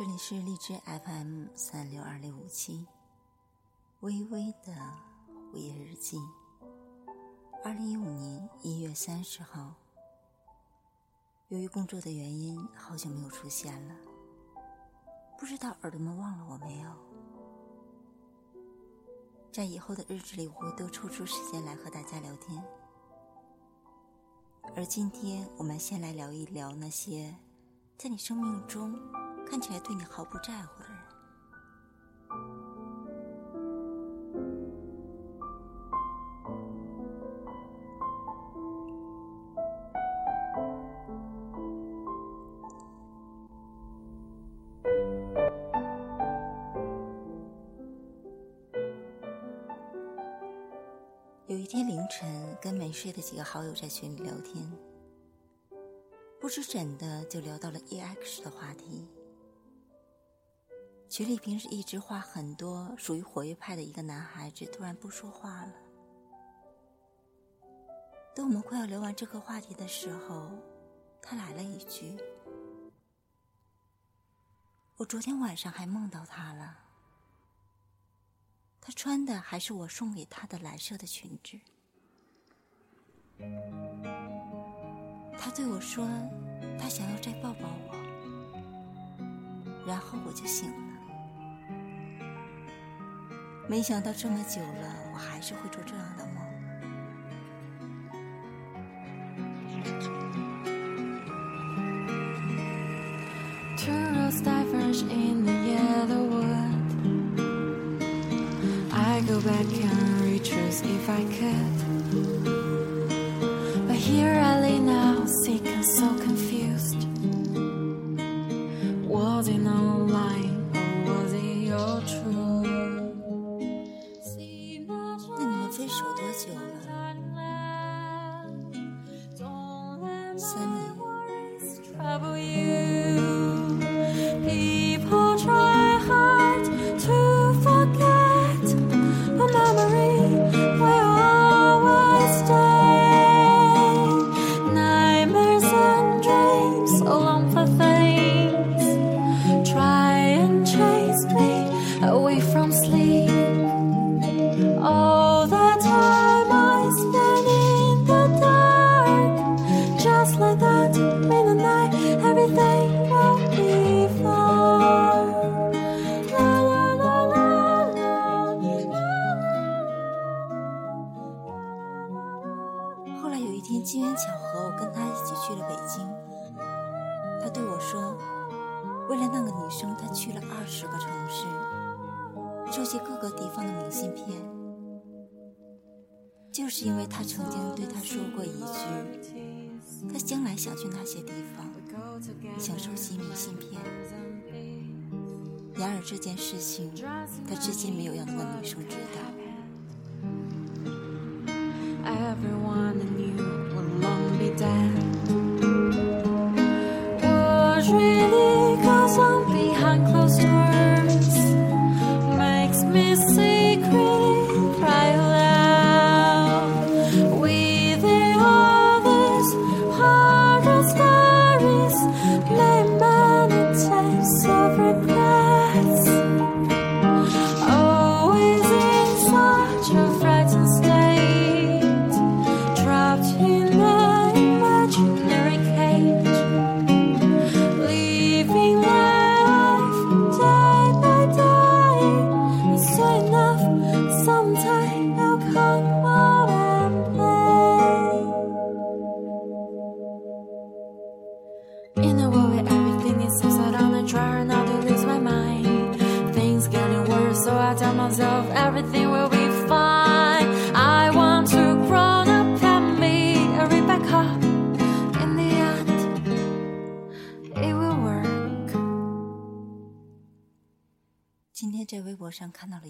这里是荔枝 FM 三六二六五七，微微的午夜日记。二零一五年一月三十号，由于工作的原因，好久没有出现了。不知道耳朵们忘了我没有？在以后的日子里，我会多抽出时间来和大家聊天。而今天，我们先来聊一聊那些在你生命中。看起来对你毫不在乎的人。有一天凌晨，跟没睡的几个好友在群里聊天，不知怎的就聊到了 EX 的话题。群里平时一直话很多、属于活跃派的一个男孩子，突然不说话了。等我们快要聊完这个话题的时候，他来了一句：“我昨天晚上还梦到他了。他穿的还是我送给他的蓝色的裙子。他对我说，他想要再抱抱我，然后我就醒了。”没想到这么久了，我还是会做这样的梦。Two roads diverge in the yellow wood. I go back and retrace if I could. But here I lay now, sick and so 三年。收集各个地方的明信片，就是因为他曾经对他说过一句，他将来想去那些地方，想收集明信片。然而这件事情，他至今没有让那个女生知道。”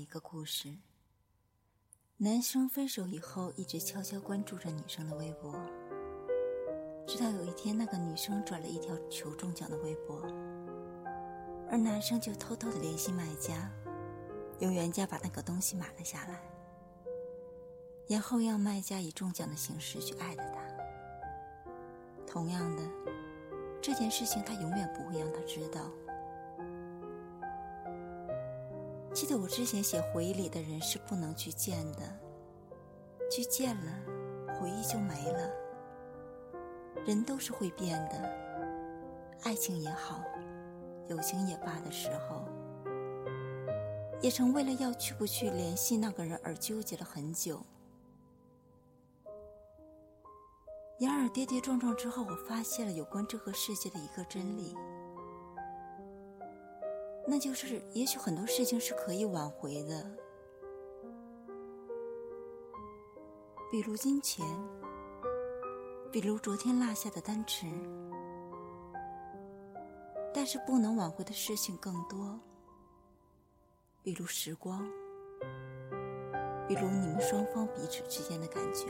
一个故事。男生分手以后，一直悄悄关注着女生的微博，直到有一天，那个女生转了一条求中奖的微博，而男生就偷偷的联系卖家，用原价把那个东西买了下来，然后让卖家以中奖的形式去爱着他。同样的，这件事情他永远不会让他知道，记得我之前写回忆里的人是不能去见的，去见了，回忆就没了。人都是会变的，爱情也好，友情也罢的时候，也曾为了要去不去联系那个人而纠结了很久。然而跌跌撞撞之后，我发现了有关这个世界的一个真理。那就是，也许很多事情是可以挽回的，比如金钱，比如昨天落下的单词，但是不能挽回的事情更多，比如时光，比如你们双方彼此之间的感觉。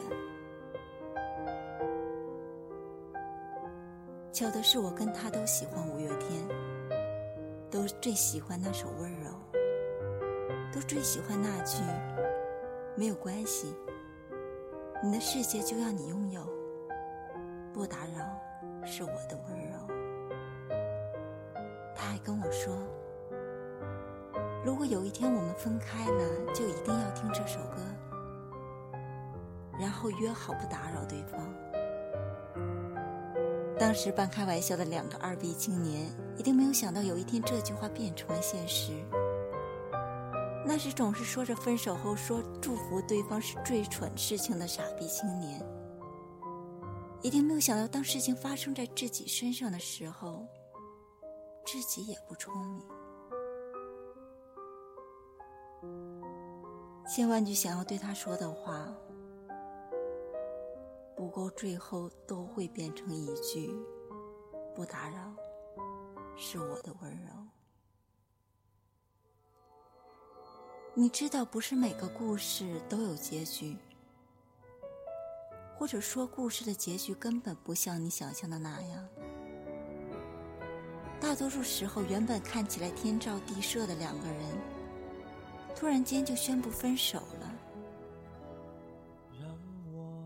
巧的是，我跟他都喜欢五月天。都最喜欢那首温柔，都最喜欢那句“没有关系，你的世界就要你拥有，不打扰是我的温柔。”他还跟我说：“如果有一天我们分开了，就一定要听这首歌，然后约好不打扰对方。”当时半开玩笑的两个二逼青年，一定没有想到有一天这句话变成了现实。那时总是说着分手后说祝福对方是最蠢事情的傻逼青年，一定没有想到当事情发生在自己身上的时候，自己也不聪明。千万句想要对他说的话。不过最后都会变成一句“不打扰”，是我的温柔。你知道，不是每个故事都有结局，或者说，故事的结局根本不像你想象的那样。大多数时候，原本看起来天造地设的两个人，突然间就宣布分手了。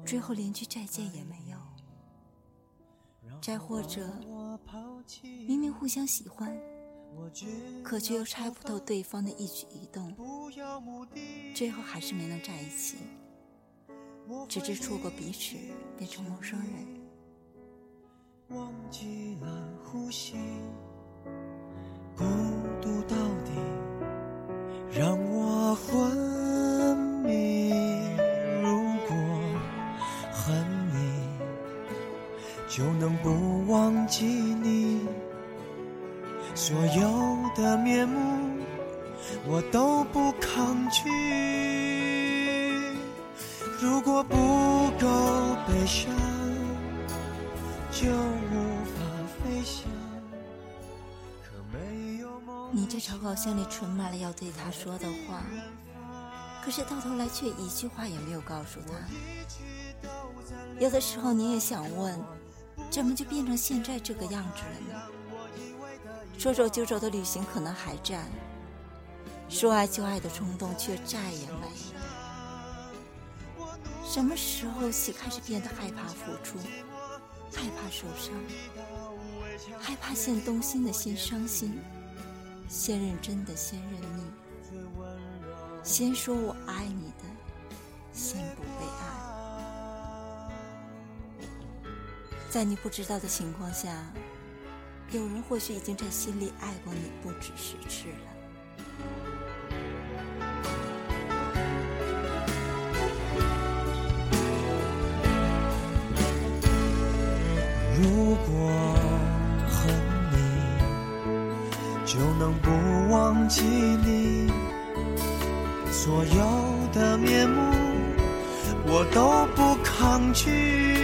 最后连句再见也没有，再或者，明明互相喜欢，可却又猜不透对方的一举一动，最后还是没能在一起，直至错过彼此，变成陌生人。忘记了呼吸，孤独到底让我昏就能不忘记你所有的面目，我都不抗拒。如果不够悲伤，就无法飞翔。可没有梦。你这草稿箱里存满了要对他说的话，可是到头来却一句话也没有告诉他。有的时候你也想问。怎么就变成现在这个样子了呢？说走就走的旅行可能还在，说爱就爱的冲动却再也没了。什么时候起开始变得害怕付出，害怕受伤，害怕先动心的先伤心，先认真的先认命，先说我爱你的，先不被爱。在你不知道的情况下，有人或许已经在心里爱过你不止十次了。如果恨你，就能不忘记你所有的面目，我都不抗拒。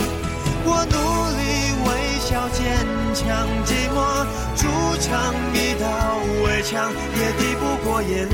强，寂寞筑成一道围墙，也抵。过夜里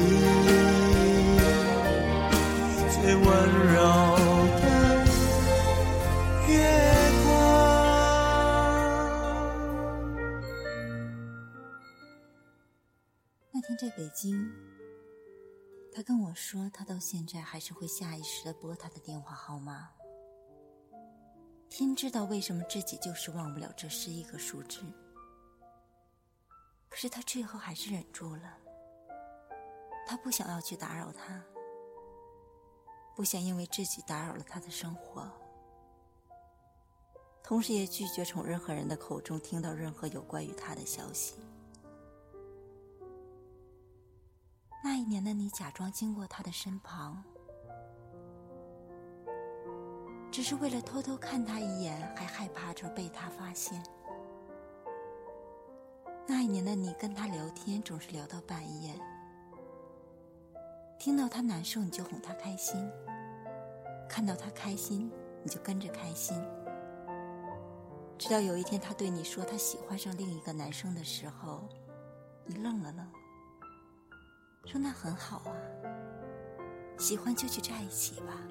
在北京，他跟我说，他到现在还是会下意识的拨他的电话号码。天知道为什么自己就是忘不了这十一个数字，可是他最后还是忍住了。他不想要去打扰他，不想因为自己打扰了他的生活，同时也拒绝从任何人的口中听到任何有关于他的消息。那一年的你，假装经过他的身旁，只是为了偷偷看他一眼，还害怕着被他发现。那一年的你，跟他聊天总是聊到半夜，听到他难受你就哄他开心，看到他开心你就跟着开心。直到有一天他对你说他喜欢上另一个男生的时候，你愣了愣。说那很好啊，喜欢就去在一起吧。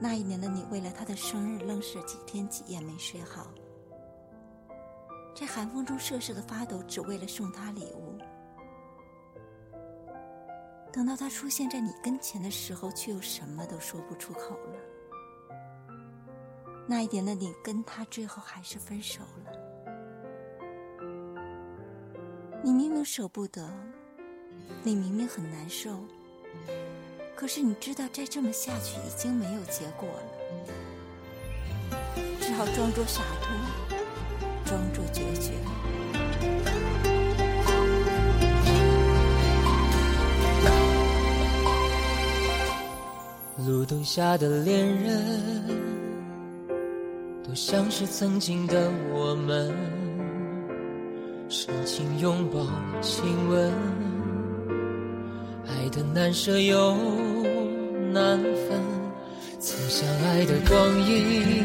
那一年的你，为了他的生日，愣是几天几夜没睡好，在寒风中瑟瑟的发抖，只为了送他礼物。等到他出现在你跟前的时候，却又什么都说不出口了。那一年的你，跟他最后还是分手了。你明明舍不得，你明明很难受，可是你知道再这么下去已经没有结果了，只好装作洒脱，装作决绝。路灯下的恋人，都像是曾经的我们。深情拥抱，亲吻，爱的难舍又难分。曾相爱的光阴，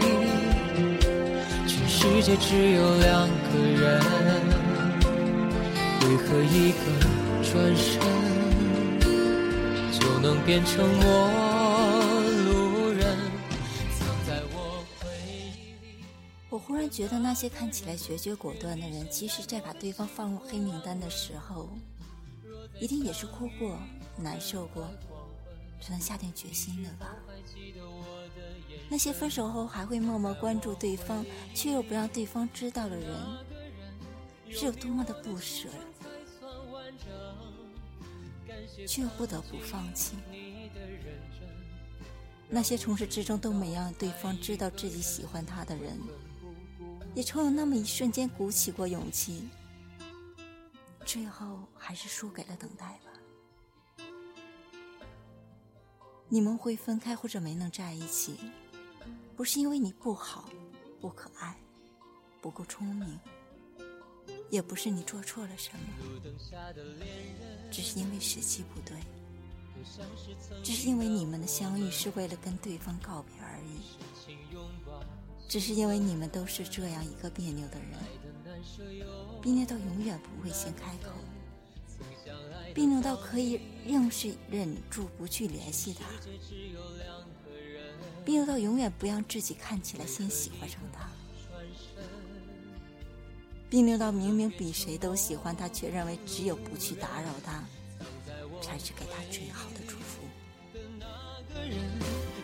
全世界只有两个人，为何一个转身就能变成陌觉得那些看起来决绝果断的人，即使在把对方放入黑名单的时候，一定也是哭过、难受过，才能下定决心的吧？那些分手后还会默默关注对方，却又不让对方知道的人，是有多么的不舍，却又不得不放弃？那些从始至终都没让对方知道自己喜欢他的人。也曾有那么一瞬间鼓起过勇气，最后还是输给了等待吧。你们会分开或者没能在一起，不是因为你不好、不可爱、不够聪明，也不是你做错了什么，只是因为时机不对，只是因为你们的相遇是为了跟对方告别而已。只是因为你们都是这样一个别扭的人，别扭到永远不会先开口，别扭到可以硬是忍住不去联系他，别扭到永远不让自己看起来先喜欢上他，别扭到明明比谁都喜欢他，却认为只有不去打扰他，才是给他最好的祝福。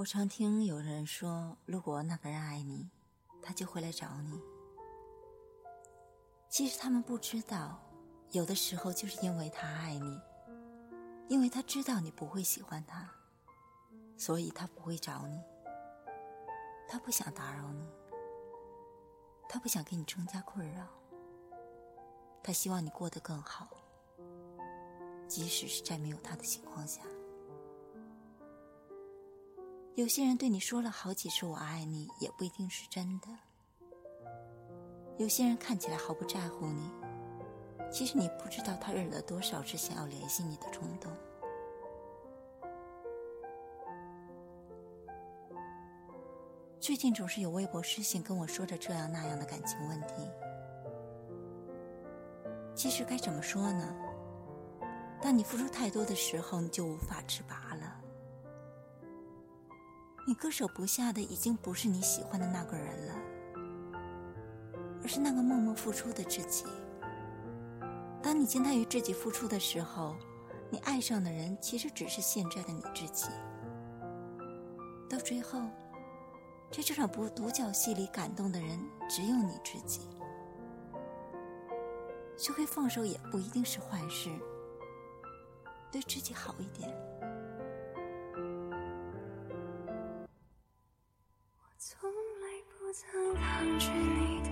我常听有人说，如果那个人爱你，他就会来找你。其实他们不知道，有的时候就是因为他爱你，因为他知道你不会喜欢他，所以他不会找你。他不想打扰你，他不想给你增加困扰，他希望你过得更好，即使是在没有他的情况下。有些人对你说了好几次“我爱你”，也不一定是真的。有些人看起来毫不在乎你，其实你不知道他忍了多少次想要联系你的冲动。最近总是有微博私信跟我说着这样那样的感情问题，其实该怎么说呢？当你付出太多的时候，你就无法自拔了。你割舍不下的已经不是你喜欢的那个人了，而是那个默默付出的自己。当你惊叹于自己付出的时候，你爱上的人其实只是现在的你自己。到最后，在这场不独角戏里感动的人只有你自己。学会放手也不一定是坏事，对自己好一点。抗拒你的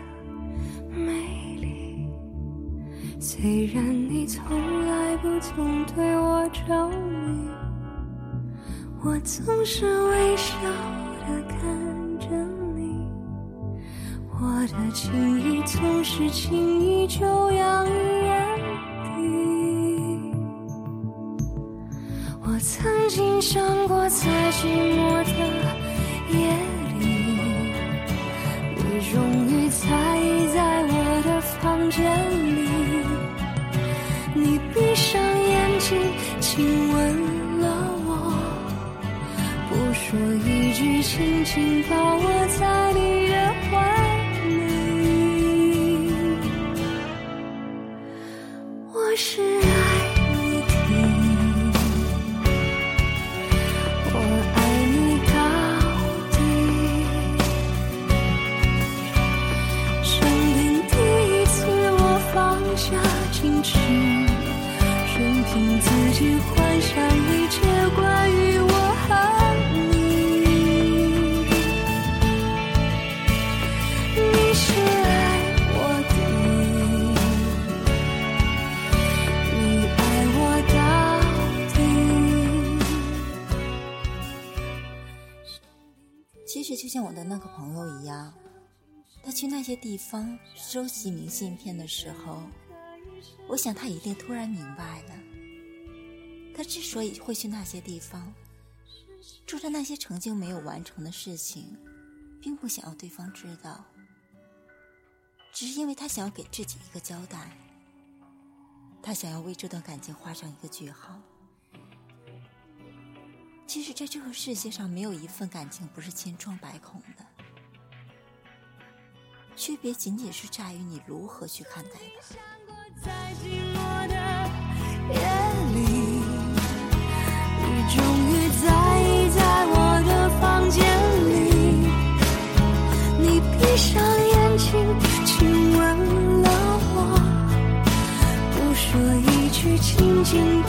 美丽虽然你从来不曾对我着迷，我总是微笑的看着你，我的情意总是轻易就洋溢眼底。我曾经想过，在寂寞的房间里，你闭上眼睛亲吻了我，不说一句，轻轻抱我在和朋友一样，他去那些地方收集明信片的时候，我想他一定突然明白了。他之所以会去那些地方，做着那些曾经没有完成的事情，并不想要对方知道，只是因为他想要给自己一个交代，他想要为这段感情画上一个句号。其实，在这个世界上，没有一份感情不是千疮百孔的，区别仅仅是在于你如何去看待。在寂寞的夜里，你终于在意在我的房间里。你闭上眼睛，亲吻了我，不说一句，轻轻。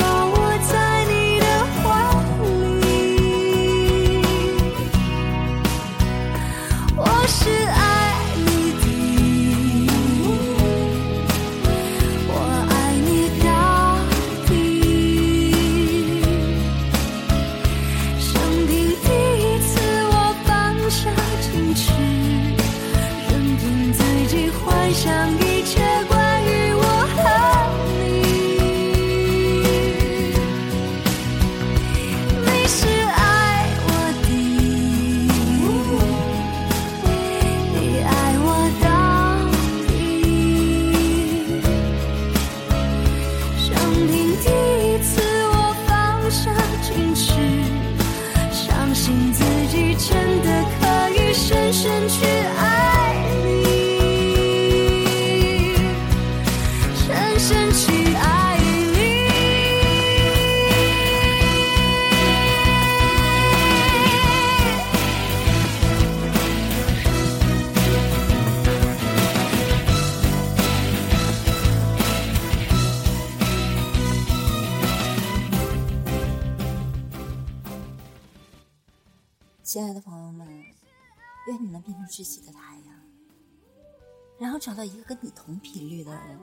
愿你能变成自己的太阳，然后找到一个跟你同频率的人。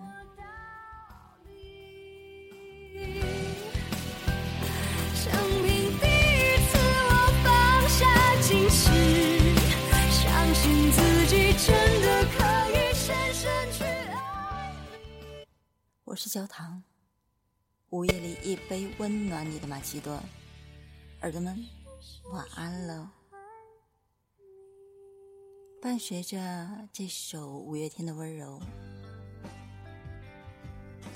生平第一次，我放下矜持，相信自己真的可以深深去爱你。我是焦糖，午夜里一杯温暖你的玛奇朵，耳朵们晚安了。伴随着这首五月天的温柔，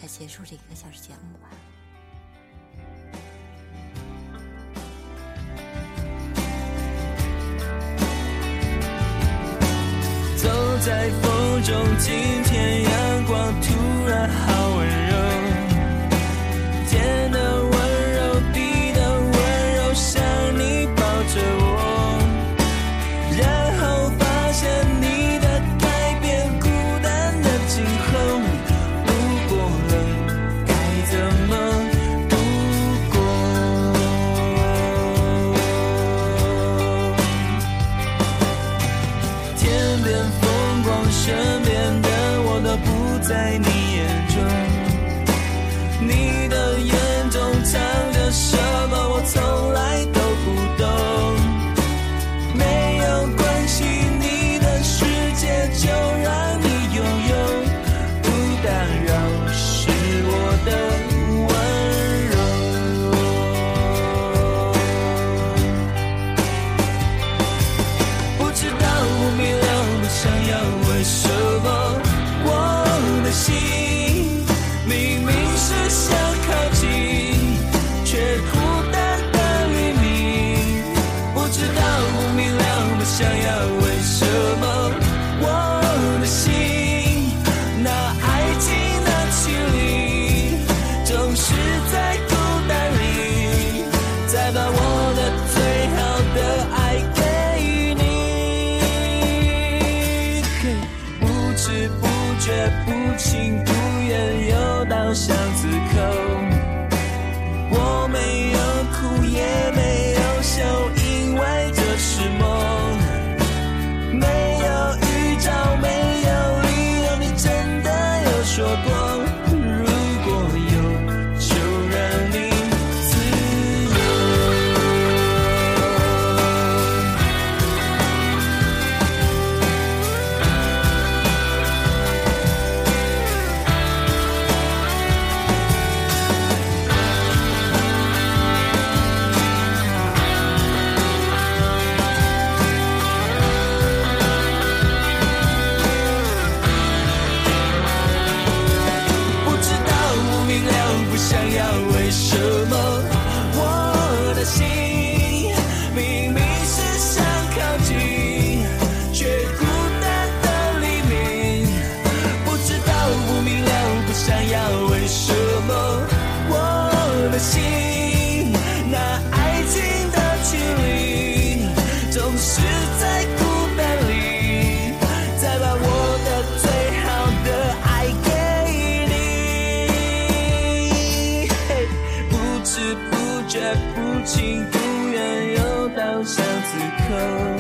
来结束这一个小时节目吧。走在风中，今天阳光突然好心，那爱情的距离，总是在孤单里，再把我的最好的爱给你。不知不觉，不情不愿，又到巷子口。